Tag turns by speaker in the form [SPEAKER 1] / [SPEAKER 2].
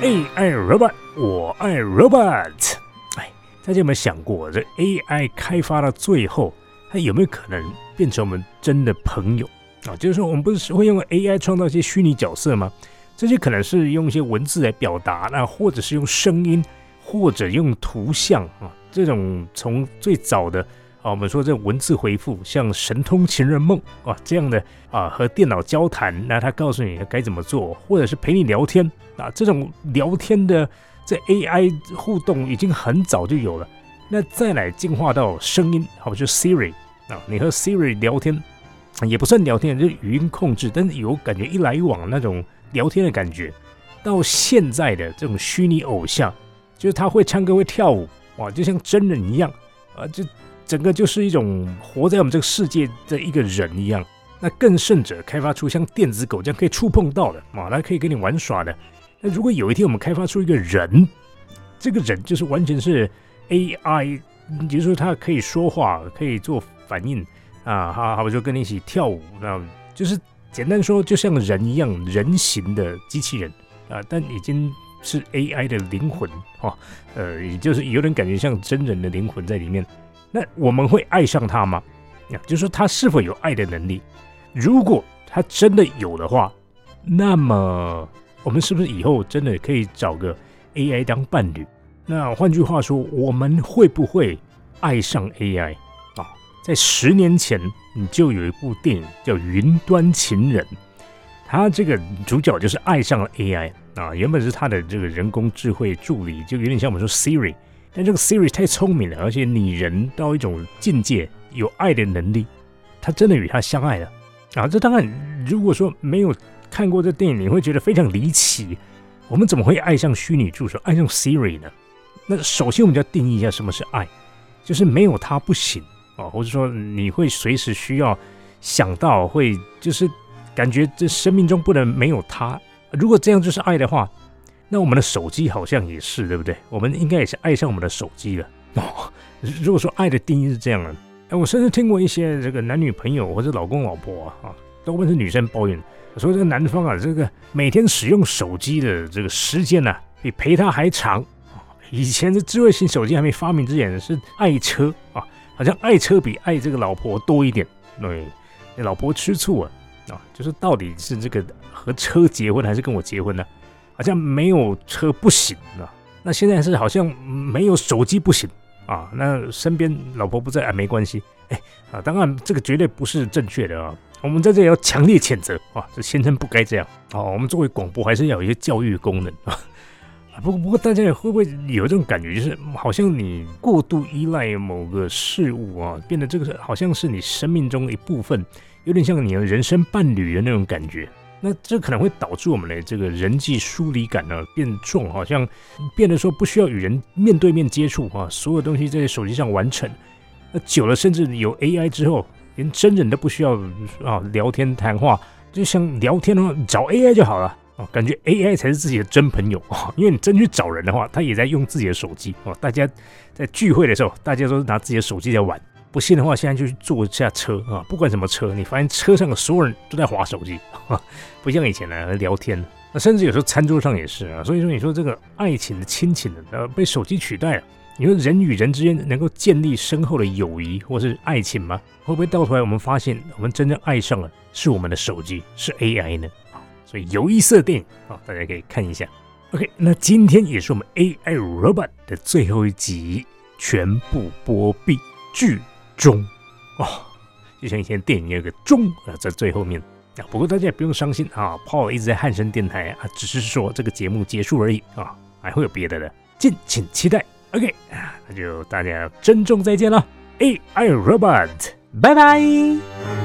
[SPEAKER 1] AI robot，我爱 robot。哎，大家有没有想过，这 AI 开发到最后，它有没有可能变成我们真的朋友啊？就是说，我们不是会用 AI 创造一些虚拟角色吗？这些可能是用一些文字来表达，那或者是用声音，或者用图像啊。这种从最早的啊，我们说这文字回复，像《神通情人梦》啊这样的啊，和电脑交谈，那他告诉你该怎么做，或者是陪你聊天啊，这种聊天的这 AI 互动已经很早就有了。那再来进化到声音，好，就 Siri 啊，你和 Siri 聊天也不算聊天，就语音控制，但是有感觉一来一往那种聊天的感觉。到现在的这种虚拟偶像，就是他会唱歌会跳舞，哇，就像真人一样啊，就。整个就是一种活在我们这个世界的一个人一样，那更甚者，开发出像电子狗这样可以触碰到的啊，它可以跟你玩耍的。那如果有一天我们开发出一个人，这个人就是完全是 AI，就是说他可以说话，可以做反应啊，好好我就跟你一起跳舞，那就是简单说，就像人一样人形的机器人啊，但已经是 AI 的灵魂哈，呃，也就是有点感觉像真人的灵魂在里面。那我们会爱上他吗？啊，就是说他是否有爱的能力？如果他真的有的话，那么我们是不是以后真的可以找个 AI 当伴侣？那换句话说，我们会不会爱上 AI 啊？在十年前，你就有一部电影叫《云端情人》，他这个主角就是爱上了 AI 啊，原本是他的这个人工智慧助理，就有点像我们说 Siri。但这个 Siri 太聪明了，而且拟人到一种境界，有爱的能力，他真的与他相爱了啊！这当然，如果说没有看过这电影，你会觉得非常离奇。我们怎么会爱上虚拟助手，爱上 Siri 呢？那首先我们就要定义一下什么是爱，就是没有他不行啊，或者说你会随时需要想到，会就是感觉这生命中不能没有他。如果这样就是爱的话。那我们的手机好像也是，对不对？我们应该也是爱上我们的手机了哦。如果说爱的定义是这样的，哎，我甚至听过一些这个男女朋友或者老公老婆啊，啊，多半是女生抱怨说，这个男方啊，这个每天使用手机的这个时间呢，比陪他还长。以前的智慧型手机还没发明之前是爱车啊，好像爱车比爱这个老婆多一点。对，老婆吃醋啊，啊，就是到底是这个和车结婚还是跟我结婚呢？好像没有车不行啊，那现在是好像没有手机不行啊，那身边老婆不在啊，没关系，哎啊，当然这个绝对不是正确的啊，我们在这里要强烈谴责啊，这先生不该这样。啊，我们作为广播还是要有一些教育功能。啊，不过不过大家也会不会有这种感觉，就是好像你过度依赖某个事物啊，变得这个好像是你生命中的一部分，有点像你的人生伴侣的那种感觉。那这可能会导致我们的这个人际疏离感呢变重，好像变得说不需要与人面对面接触啊，所有东西在手机上完成。那久了，甚至有 AI 之后，连真人都不需要啊聊天谈话，就像聊天的话找 AI 就好了啊，感觉 AI 才是自己的真朋友啊，因为你真去找人的话，他也在用自己的手机哦。大家在聚会的时候，大家都是拿自己的手机在玩。不信的话，现在就去坐一下车啊！不管什么车，你发现车上的所有人都在划手机，不像以前呢聊天。那甚至有时候餐桌上也是啊。所以说，你说这个爱情的亲情的呃被手机取代了。你说人与人之间能够建立深厚的友谊或是爱情吗？会不会到头来我们发现我们真正爱上了是我们的手机，是 AI 呢？所以有意思的电影啊，大家可以看一下。OK，那今天也是我们 AI Robot 的最后一集，全部播毕剧。钟哦，就像以前电影有个钟啊，在最后面啊。不过大家也不用伤心啊，Paul 一直在汉声电台啊，只是说这个节目结束而已啊，还会有别的的，敬请期待。OK 啊，那就大家珍重再见了，AI Robot，拜拜。